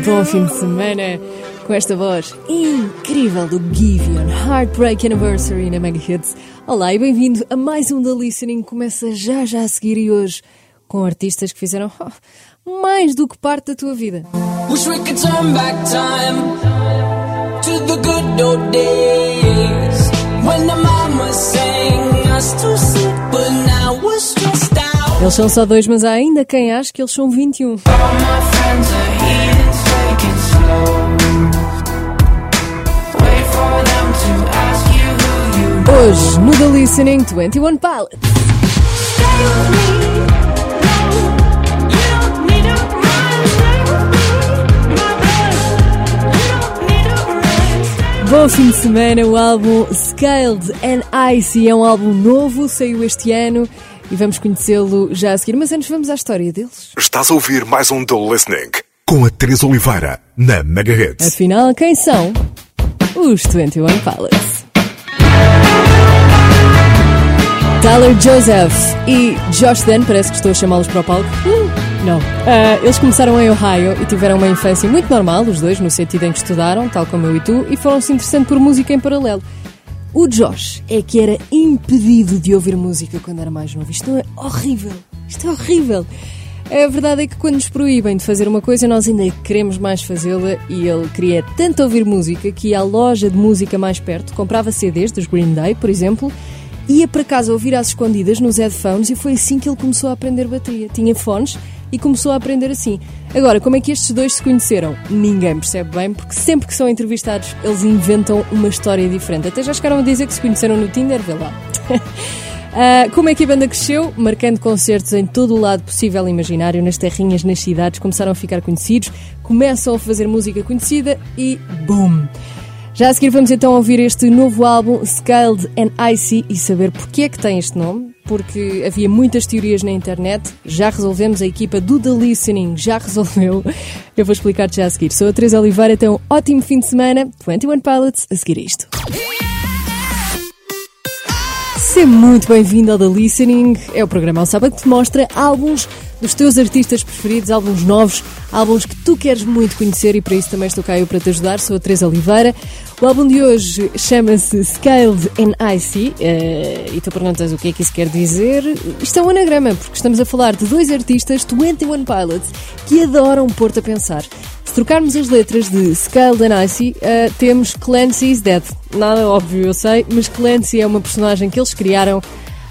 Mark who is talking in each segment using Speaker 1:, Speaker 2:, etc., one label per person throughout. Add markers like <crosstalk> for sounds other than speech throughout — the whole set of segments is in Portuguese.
Speaker 1: Bom fim de semana com esta voz incrível do Giveon Heartbreak Anniversary na Mega Hits. Olá e bem-vindo a mais um da Listening. Começa já já a seguir e hoje com artistas que fizeram oh, <laughs> mais do que parte da tua vida. Wish we could turn back time to the good old days when the mama sang us to sleep, but now. Eles são só dois, mas há ainda quem acha que eles são 21. All my friends are Hoje, no The Listening 21 Pilots. Bom fim de semana, o álbum Scaled and Icy é um álbum novo, saiu este ano e vamos conhecê-lo já a seguir. Mas antes vamos à história deles.
Speaker 2: Estás a ouvir mais um The Listening com a Teresa Oliveira na Megahertz.
Speaker 1: Afinal, quem são os 21 Pilots? Tyler Joseph e Josh Dan, parece que estou a chamá-los para o palco. Uh, não. Uh, eles começaram em Ohio e tiveram uma infância muito normal, os dois, no sentido em que estudaram, tal como eu e tu, e foram-se interessando por música em paralelo. O Josh é que era impedido de ouvir música quando era mais novo. Isto é horrível. Isto é horrível. A verdade é que quando nos proíbem de fazer uma coisa, nós ainda queremos mais fazê-la e ele queria tanto ouvir música que ia à loja de música mais perto, comprava CDs dos Green Day, por exemplo, ia para casa ouvir às escondidas nos headphones e foi assim que ele começou a aprender bateria. Tinha fones e começou a aprender assim. Agora, como é que estes dois se conheceram? Ninguém percebe bem, porque sempre que são entrevistados, eles inventam uma história diferente. Até já chegaram a dizer que se conheceram no Tinder, vê lá. Uh, <laughs> como é que a banda cresceu? Marcando concertos em todo o lado possível e imaginário, nas terrinhas, nas cidades, começaram a ficar conhecidos, começam a fazer música conhecida e BOOM! Já a seguir vamos então ouvir este novo álbum, Scaled and Icy, e saber porque é que tem este nome, porque havia muitas teorias na internet, já resolvemos, a equipa do The Listening já resolveu. Eu vou explicar-te já a seguir. Sou a Teresa Oliveira, então ótimo fim de semana, 21 Pilots, a seguir isto. Seja muito bem-vindo ao The Listening. É o programa ao sábado que te mostra álbuns dos teus artistas preferidos, álbuns novos, álbuns que tu queres muito conhecer e para isso também estou cá eu para te ajudar. Sou a Teresa Oliveira. O álbum de hoje chama-se Scaled and Icy uh, e tu perguntas o que é que isso quer dizer. Isto é um anagrama, porque estamos a falar de dois artistas, 21 Pilots, que adoram pôr-te a pensar. Se trocarmos as letras de Scaled and Icy, uh, temos Clancy's Dead. Nada óbvio, eu sei, mas Clancy é uma personagem que eles criaram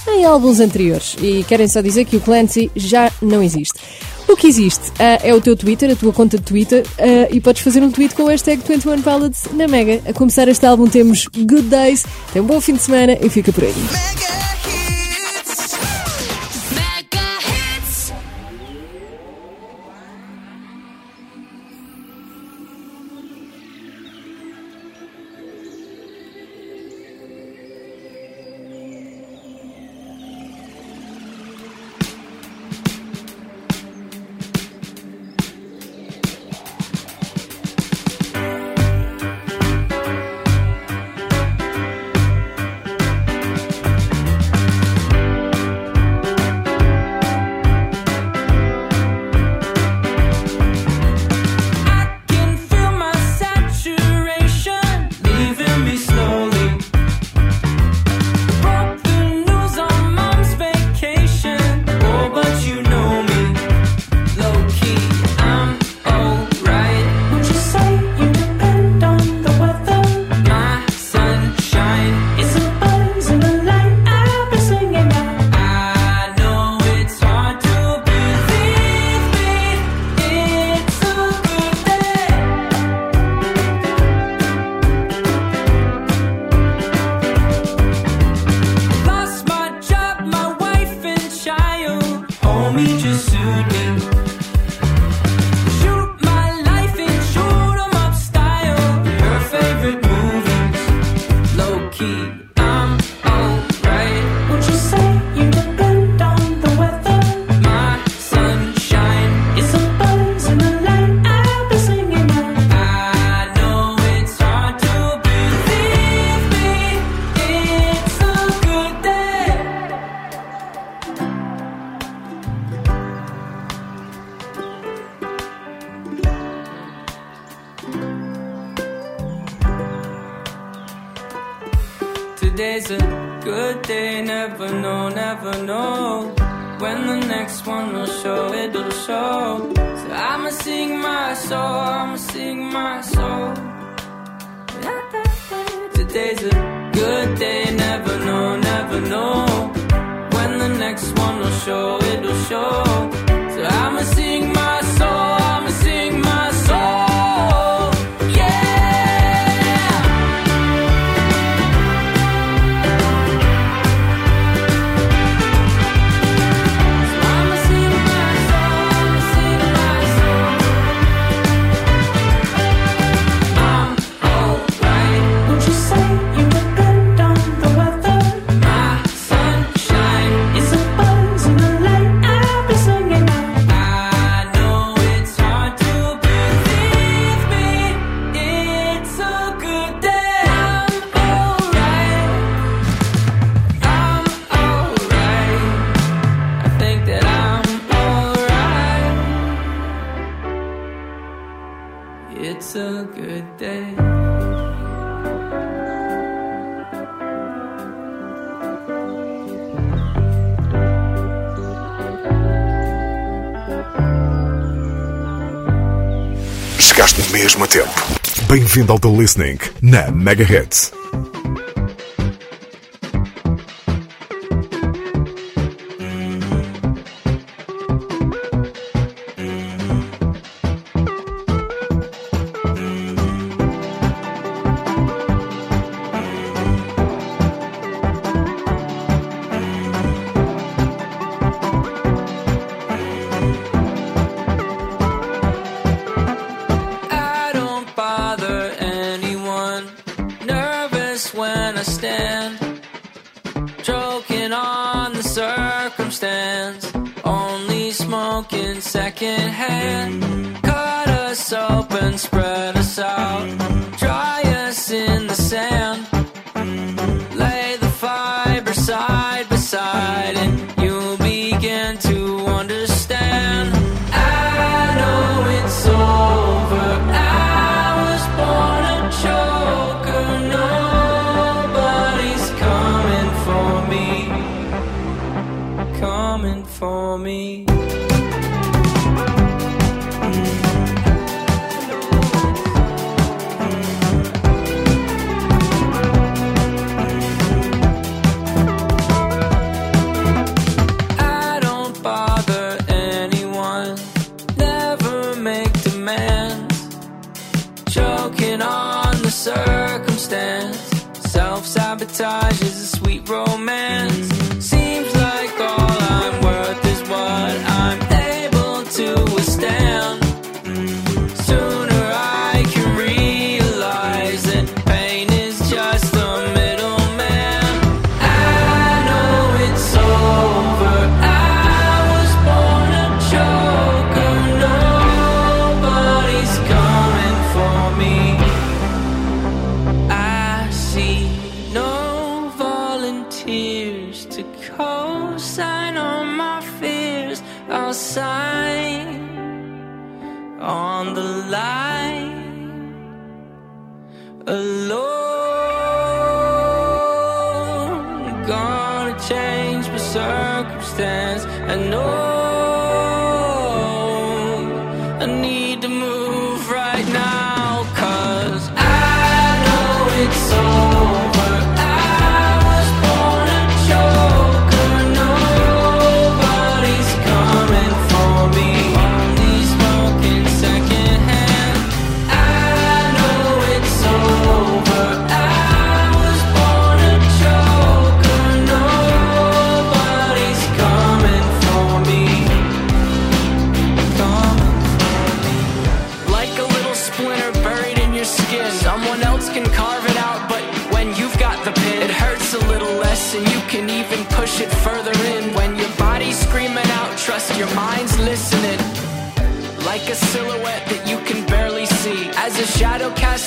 Speaker 1: em álbuns anteriores e querem só dizer que o Clancy já não existe. O que existe uh, é o teu Twitter, a tua conta de Twitter, uh, e podes fazer um tweet com o hashtag 21 Pilots na Mega. A começar este álbum temos Good Days, tem um bom fim de semana e fica por aí. Mega.
Speaker 3: never know when the next one will show, it'll show. So I'ma sing my soul, I'ma sing my soul. Today's a good day, never know, never know. When the next one will show, it'll show.
Speaker 2: Chegaste mesmo a tempo. Bem-vindo ao The Listening na Mega Hits.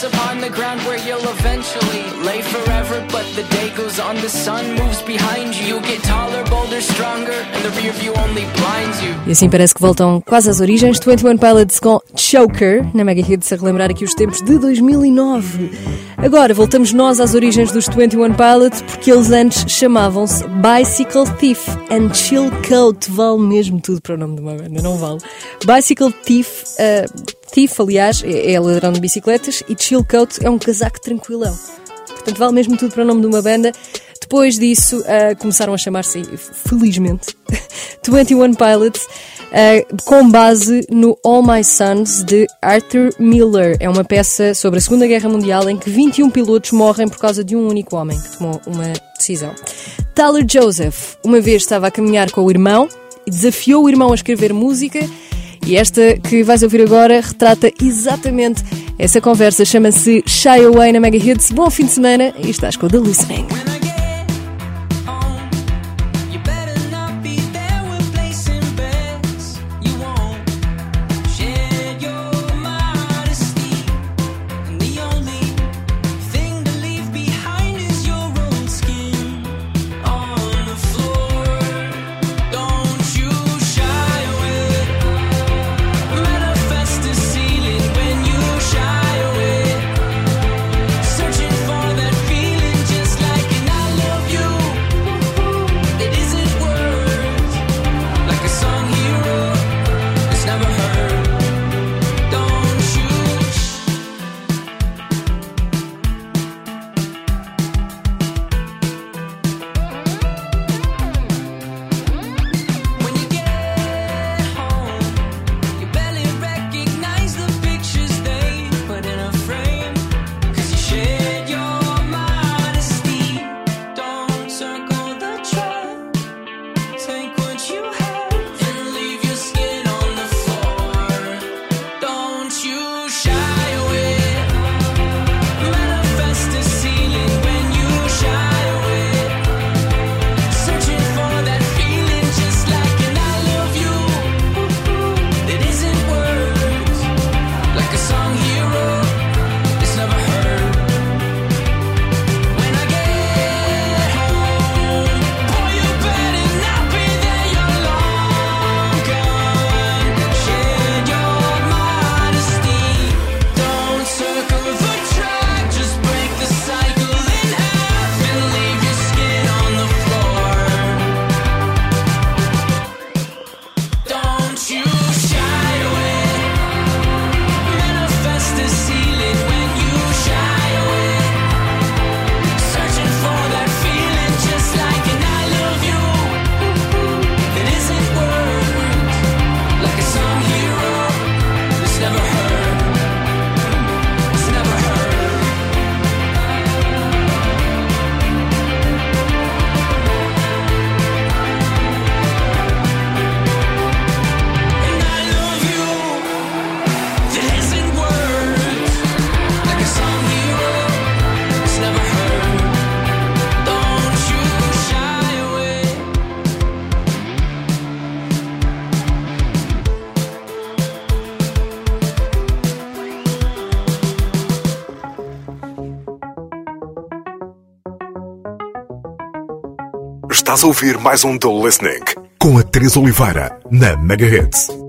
Speaker 1: Upon the ground where you'll eventually lay forever, but the day goes on, the sun moves behind you. You get taller, bolder, stronger, and the rear view only blinds you.
Speaker 2: E assim parece que voltam quase às origens. 21 Pilots com Choker, na Mega Hits, a relembrar aqui os tempos de 2009. Agora voltamos nós às origens dos 21 Pilots, porque eles antes chamavam-se Bicycle Thief and Chill Coat. Vale mesmo tudo para o nome de uma banda, não vale. Bicycle Thief, uh, Thief aliás, é, é ladrão de bicicletas e Chill Coat é um casaco tranquilão. Portanto, vale mesmo tudo para o nome de uma banda. Depois disso, uh, começaram a chamar-se, felizmente, <laughs> 21 Pilots, uh, com base no All My Sons de Arthur Miller. É uma peça sobre a Segunda Guerra Mundial em que 21 pilotos morrem por causa de um único homem que tomou uma decisão. Tyler Joseph, uma vez estava a caminhar com o irmão e desafiou o irmão a escrever música. E esta que vais ouvir agora retrata exatamente essa conversa. Chama-se Shy Away na Mega Hits. Bom fim de semana e estás com o The Listening.
Speaker 4: Estás a ouvir mais um The Listening. Com a Teresa Oliveira na Mega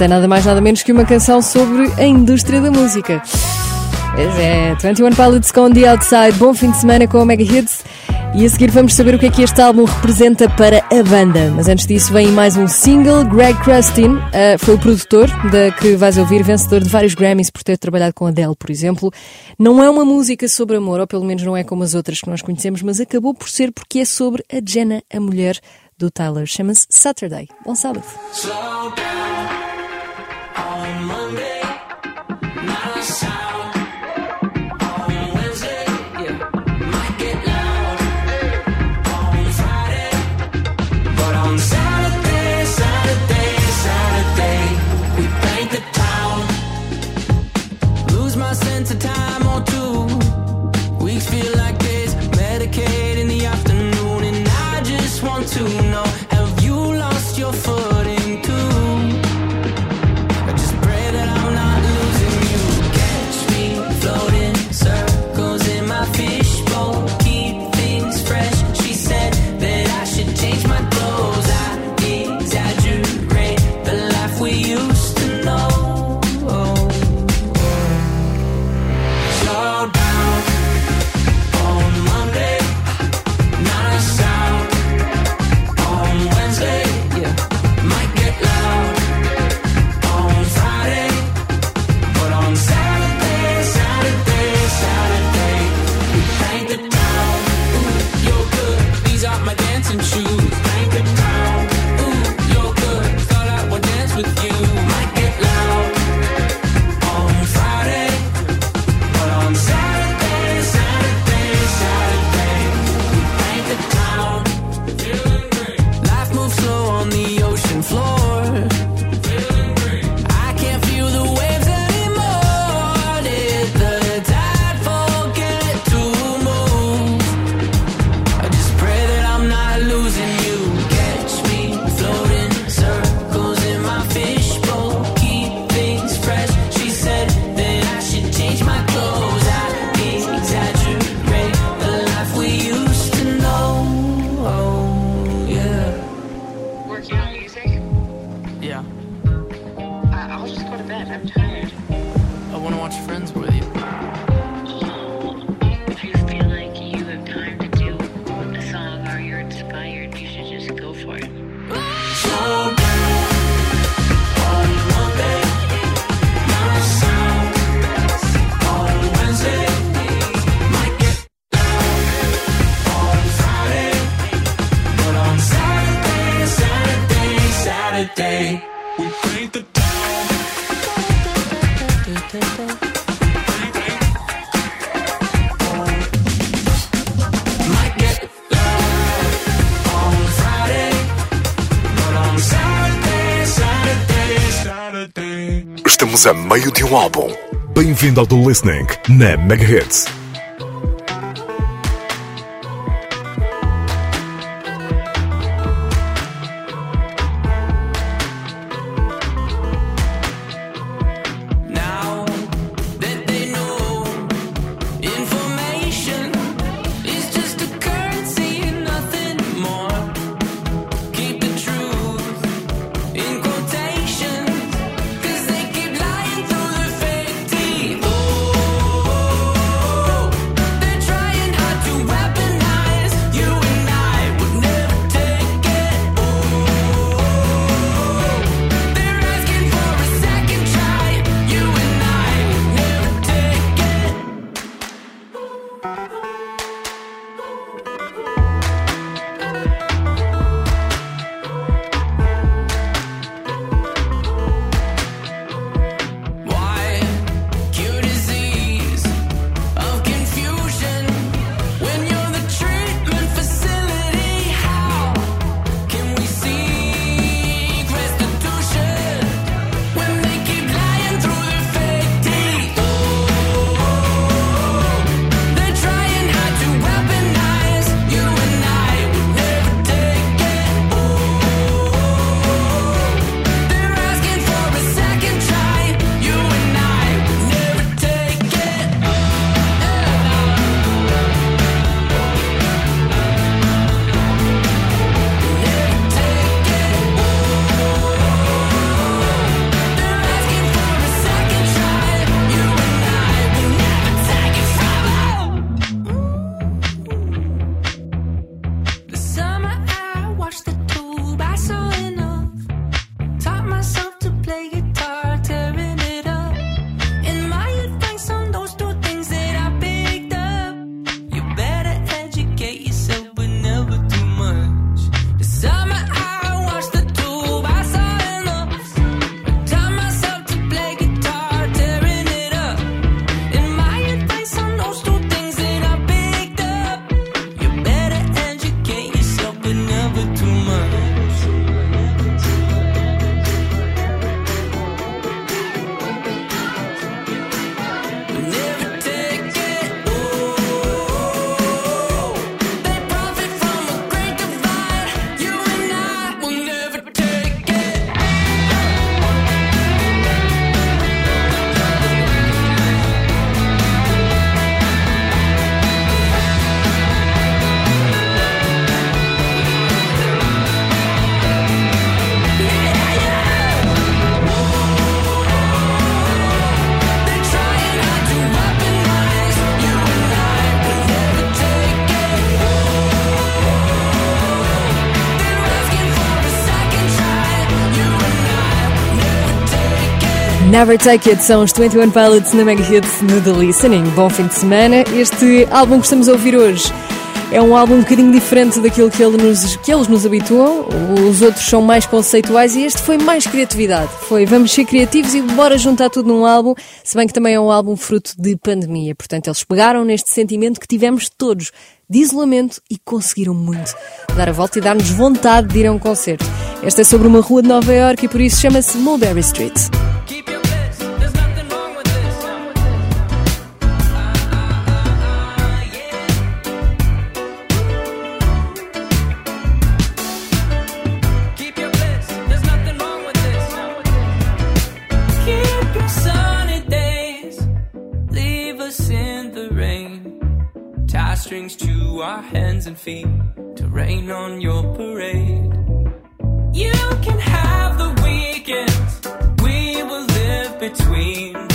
Speaker 2: É nada mais nada menos que uma canção sobre a indústria da música. Pois é, 21 Pilots com The Outside. Bom fim de semana com a Mega Hits. E a seguir vamos saber o que é que este álbum representa para a banda. Mas antes disso vem mais um single. Greg Krustin uh, foi o produtor da que vais ouvir, vencedor de vários Grammys por ter trabalhado com Adele, por exemplo. Não é uma música sobre amor, ou pelo menos não é como as outras que nós conhecemos, mas acabou por ser porque é sobre a Jenna, a mulher do Tyler. Chama-se Saturday. Bom sábado.
Speaker 4: meio de um álbum. Bem-vindo ao do Listening na
Speaker 5: Megahits.
Speaker 1: Never Take It são os 21 Pilots na Mega Hits no The Listening. Bom fim de semana. Este álbum que estamos a ouvir hoje é um álbum um bocadinho diferente daquilo que, ele nos, que eles nos habituam. Os outros são mais conceituais e este foi mais criatividade. Foi vamos ser criativos e bora juntar tudo num álbum, se bem que também é um álbum fruto de pandemia. Portanto, eles pegaram neste sentimento que tivemos todos de isolamento e conseguiram muito dar a volta e dar-nos vontade de ir a um concerto. Esta é sobre uma rua de Nova York e por isso chama-se Mulberry Street.
Speaker 2: strings to our hands and feet to rain on your parade. You can have the weekends we will live between.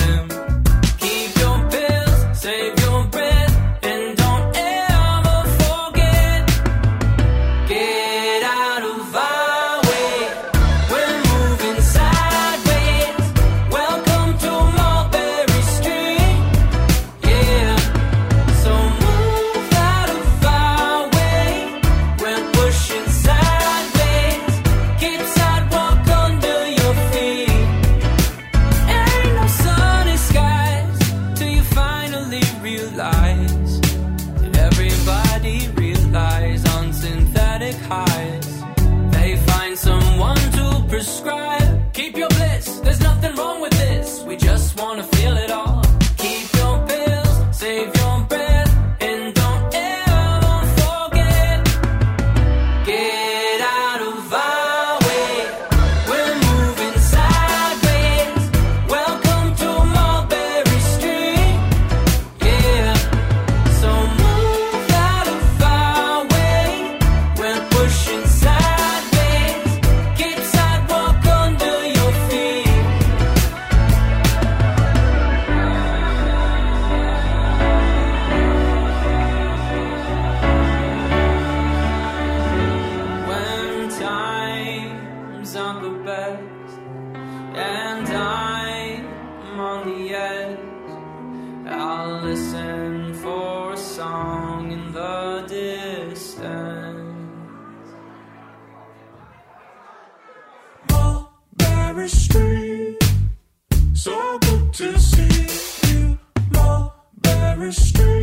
Speaker 2: your Street, so
Speaker 6: good to see you. Mulberry Street.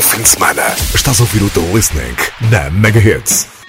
Speaker 4: Bom fim de semana. Estás a ouvir o The Listening na Mega Hits.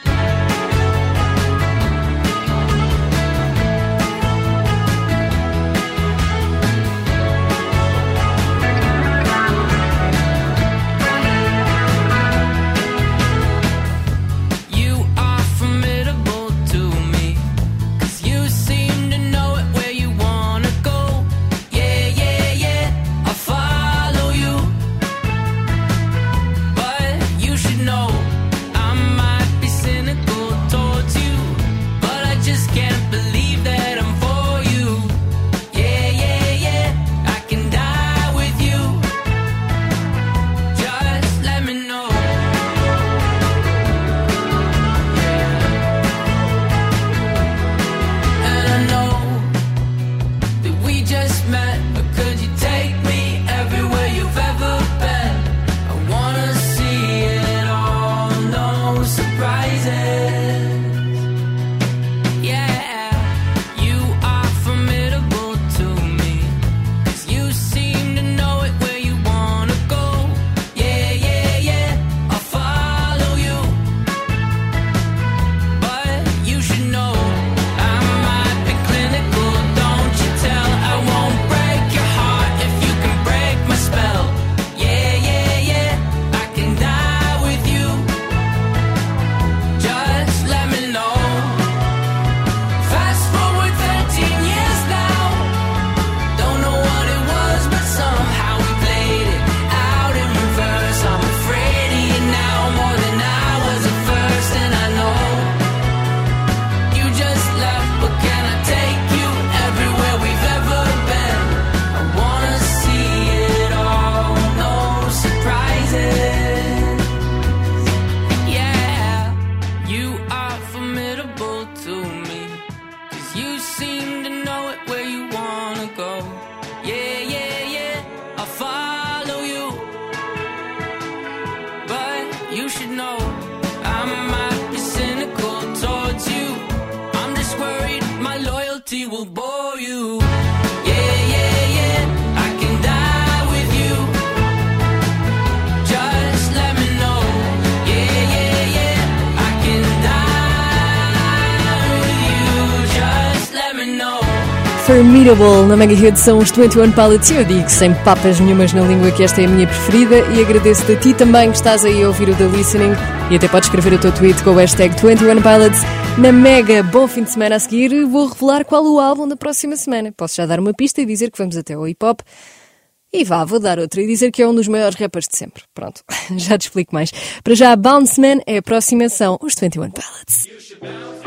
Speaker 2: Formidable na Mega Hit são os 21 Pilots e eu digo sem papas nenhumas na língua que esta é a minha preferida e agradeço a ti também que estás aí a ouvir o The Listening e até podes escrever o teu tweet com o hashtag 21 Pilots na Mega. Bom fim de semana a seguir, vou revelar qual o álbum da próxima semana. Posso já dar uma pista e dizer que vamos até ao hip hop. E vá, vou dar outra e dizer que é um dos maiores rappers de sempre. Pronto, <laughs> já te explico mais. Para já, Bounce Man é a próxima são os 21 Pilots.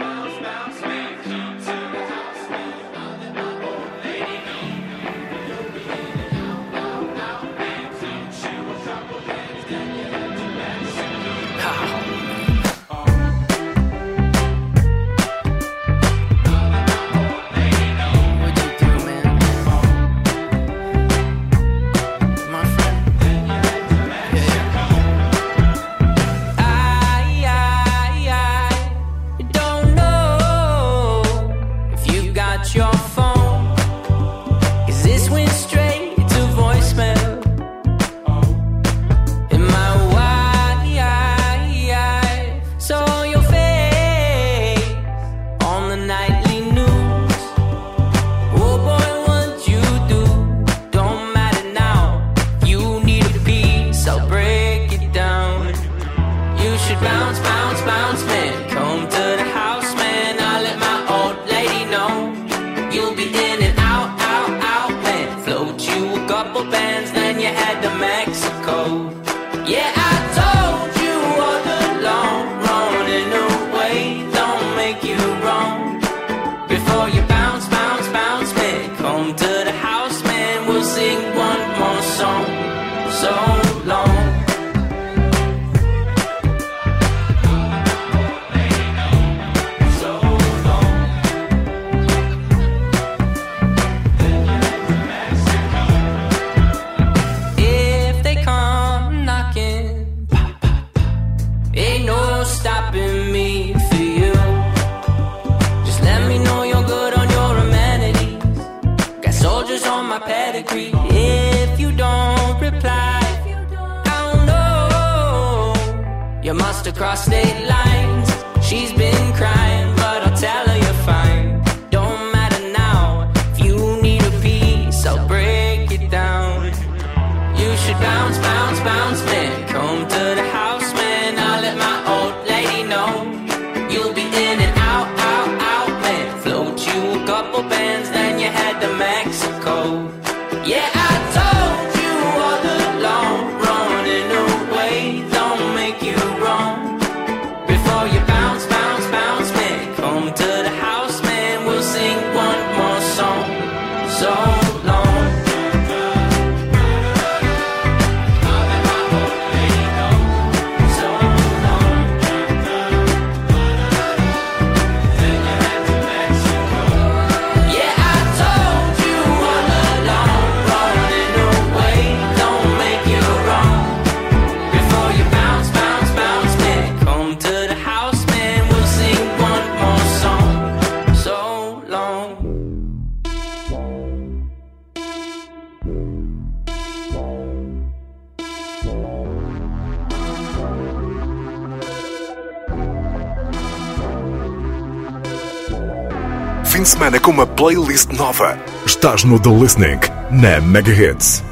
Speaker 4: Playlist nova. Estás no The Listening
Speaker 7: на Megahits.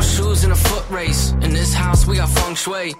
Speaker 7: Shoes in a foot race. In this house, we got feng shui.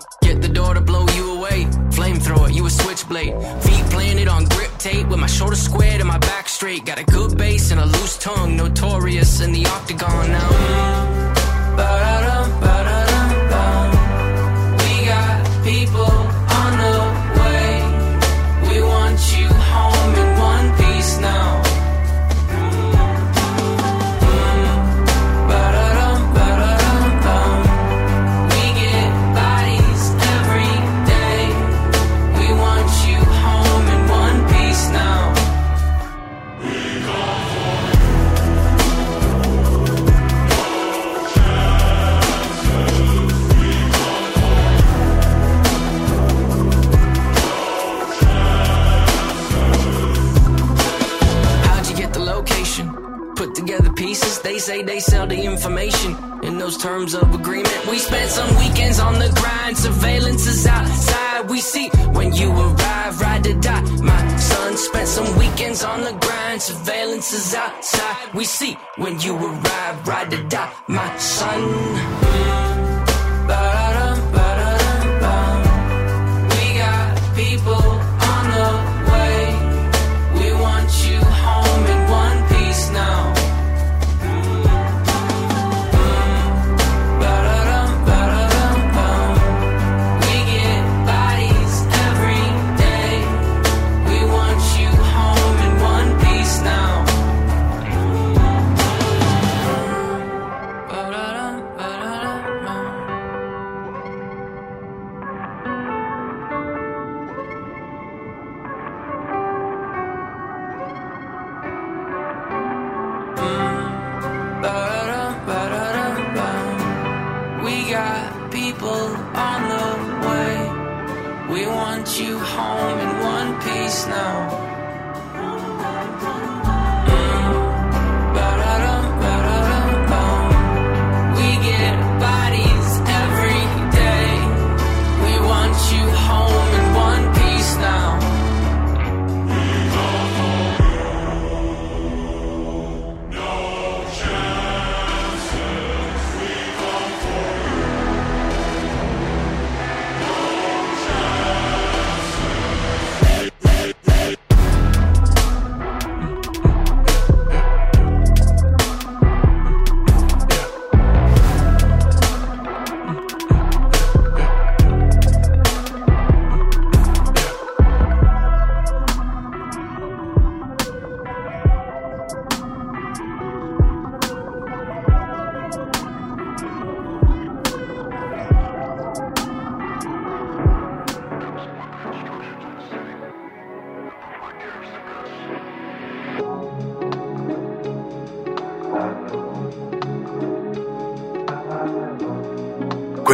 Speaker 7: They
Speaker 4: say they sell the information in those terms of agreement. We spent some weekends on the grind. Surveillance is outside. We see when you arrive, ride to die. My son spent some weekends on the grind. Surveillance is outside. We see when you arrive, ride to die. My son.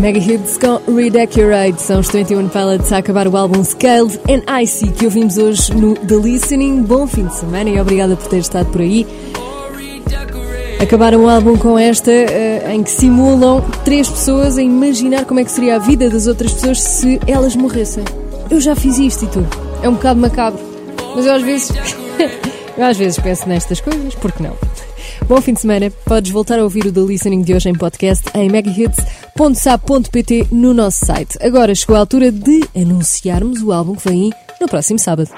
Speaker 1: Mega Hits com Redecorate são os 21 Pilots a acabar o álbum Scaled and Icy que ouvimos hoje no The Listening. Bom fim de semana e obrigada por ter estado por aí. Acabaram o álbum com esta, eh, em que simulam três pessoas a imaginar como é que seria a vida das outras pessoas se elas morressem. Eu já fiz isto e tu. É um bocado macabro. Mas eu às vezes. <laughs> eu às vezes penso nestas coisas, porque não? Bom fim de semana. Podes voltar a ouvir o The Listening de hoje em podcast em megahits.sap.pt no nosso site. Agora chegou a altura de anunciarmos o álbum que vem aí no próximo sábado.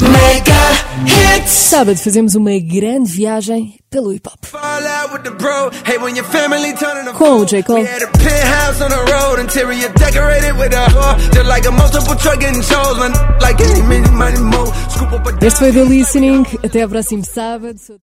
Speaker 8: Mega hits.
Speaker 1: Sábado fazemos uma grande viagem pelo hip hop. Com o J. Cole. Este foi o The Listening. Até ao próximo sábado.